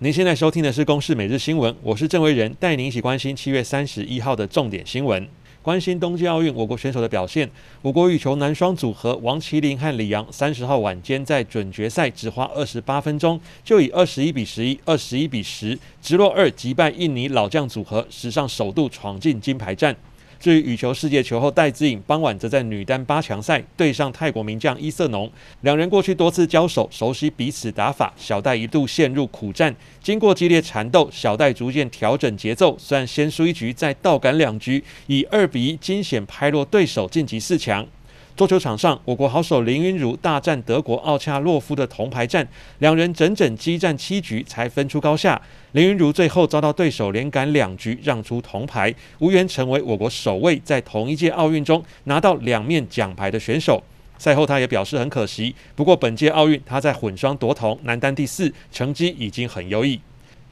您现在收听的是《公视每日新闻》，我是郑维仁，带您一起关心七月三十一号的重点新闻。关心冬季奥运我国选手的表现，我国羽球男双组合王齐麟和李洋三十号晚间在准决赛只花二十八分钟，就以二十一比十一、二十一比十直落二击败印尼老将组合，史上首度闯进金牌战。至于羽球世界球后戴资颖，傍晚则在女单八强赛对上泰国名将伊瑟农。两人过去多次交手，熟悉彼此打法。小戴一度陷入苦战，经过激烈缠斗，小戴逐渐调整节奏，虽然先输一局，再倒赶两局，以二比一惊险拍落对手，晋级四强。桌球场上，我国好手林昀儒大战德国奥恰洛夫的铜牌战，两人整整激战七局才分出高下。林昀儒最后遭到对手连赶两局，让出铜牌，无缘成为我国首位在同一届奥运中拿到两面奖牌的选手。赛后他也表示很可惜，不过本届奥运他在混双夺铜，男单第四，成绩已经很优异。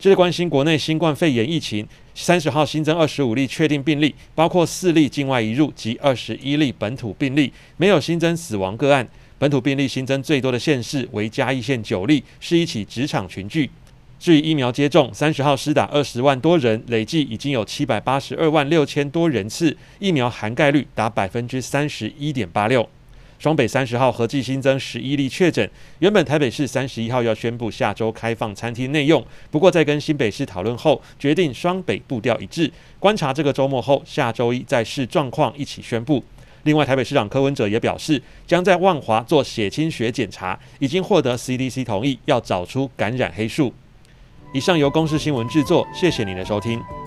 接着关心国内新冠肺炎疫情，三十号新增二十五例确定病例，包括四例境外移入及二十一例本土病例，没有新增死亡个案。本土病例新增最多的县市为嘉义县九例，是一起职场群聚。至于疫苗接种，三十号施打二十万多人，累计已经有七百八十二万六千多人次，疫苗涵盖率达百分之三十一点八六。双北三十号合计新增十一例确诊。原本台北市三十一号要宣布下周开放餐厅内用，不过在跟新北市讨论后，决定双北步调一致，观察这个周末后，下周一再视状况一起宣布。另外，台北市长柯文哲也表示，将在万华做血清学检查，已经获得 CDC 同意，要找出感染黑数。以上由公视新闻制作，谢谢您的收听。